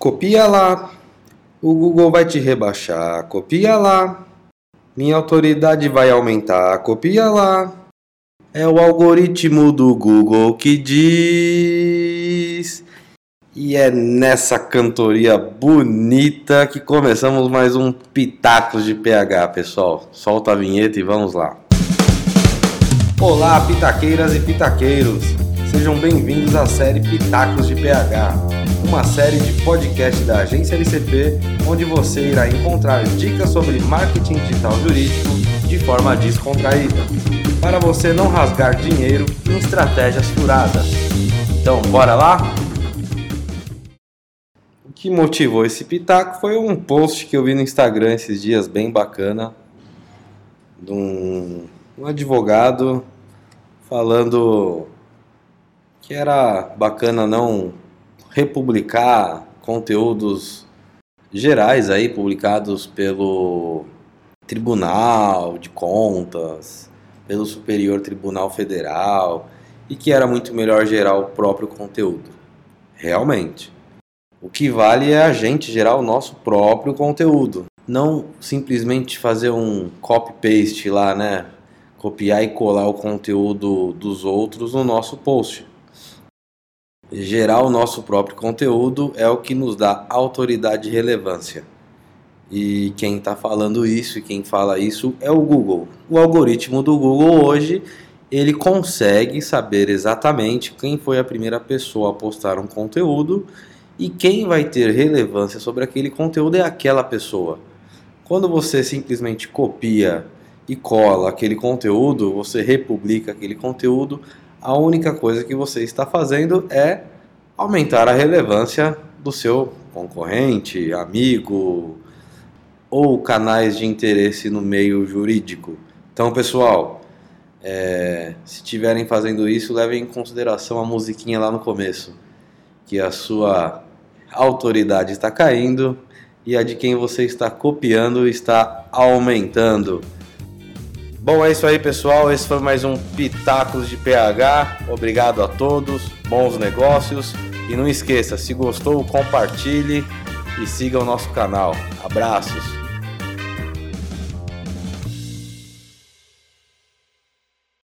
Copia lá. O Google vai te rebaixar. Copia lá. Minha autoridade vai aumentar. Copia lá. É o algoritmo do Google que diz. E é nessa cantoria bonita que começamos mais um Pitacos de PH, pessoal. Solta a vinheta e vamos lá. Olá, pitaqueiras e pitaqueiros. Sejam bem-vindos à série Pitacos de PH, uma série de podcast da agência LCP, onde você irá encontrar dicas sobre marketing digital jurídico de forma descontraída, para você não rasgar dinheiro em estratégias furadas. Então, bora lá? O que motivou esse pitaco foi um post que eu vi no Instagram esses dias, bem bacana, de um, um advogado falando que era bacana não republicar conteúdos gerais aí publicados pelo Tribunal de Contas, pelo Superior Tribunal Federal e que era muito melhor gerar o próprio conteúdo. Realmente. O que vale é a gente gerar o nosso próprio conteúdo, não simplesmente fazer um copy paste lá, né? Copiar e colar o conteúdo dos outros no nosso post gerar o nosso próprio conteúdo é o que nos dá autoridade e relevância. E quem está falando isso e quem fala isso é o Google. O algoritmo do Google hoje ele consegue saber exatamente quem foi a primeira pessoa a postar um conteúdo e quem vai ter relevância sobre aquele conteúdo é aquela pessoa. Quando você simplesmente copia e cola aquele conteúdo, você republica aquele conteúdo, a única coisa que você está fazendo é aumentar a relevância do seu concorrente, amigo ou canais de interesse no meio jurídico. Então, pessoal, é, se estiverem fazendo isso, levem em consideração a musiquinha lá no começo, que a sua autoridade está caindo e a de quem você está copiando está aumentando. Bom, é isso aí, pessoal. Esse foi mais um Pitacos de PH. Obrigado a todos. Bons negócios. E não esqueça, se gostou, compartilhe e siga o nosso canal. Abraços.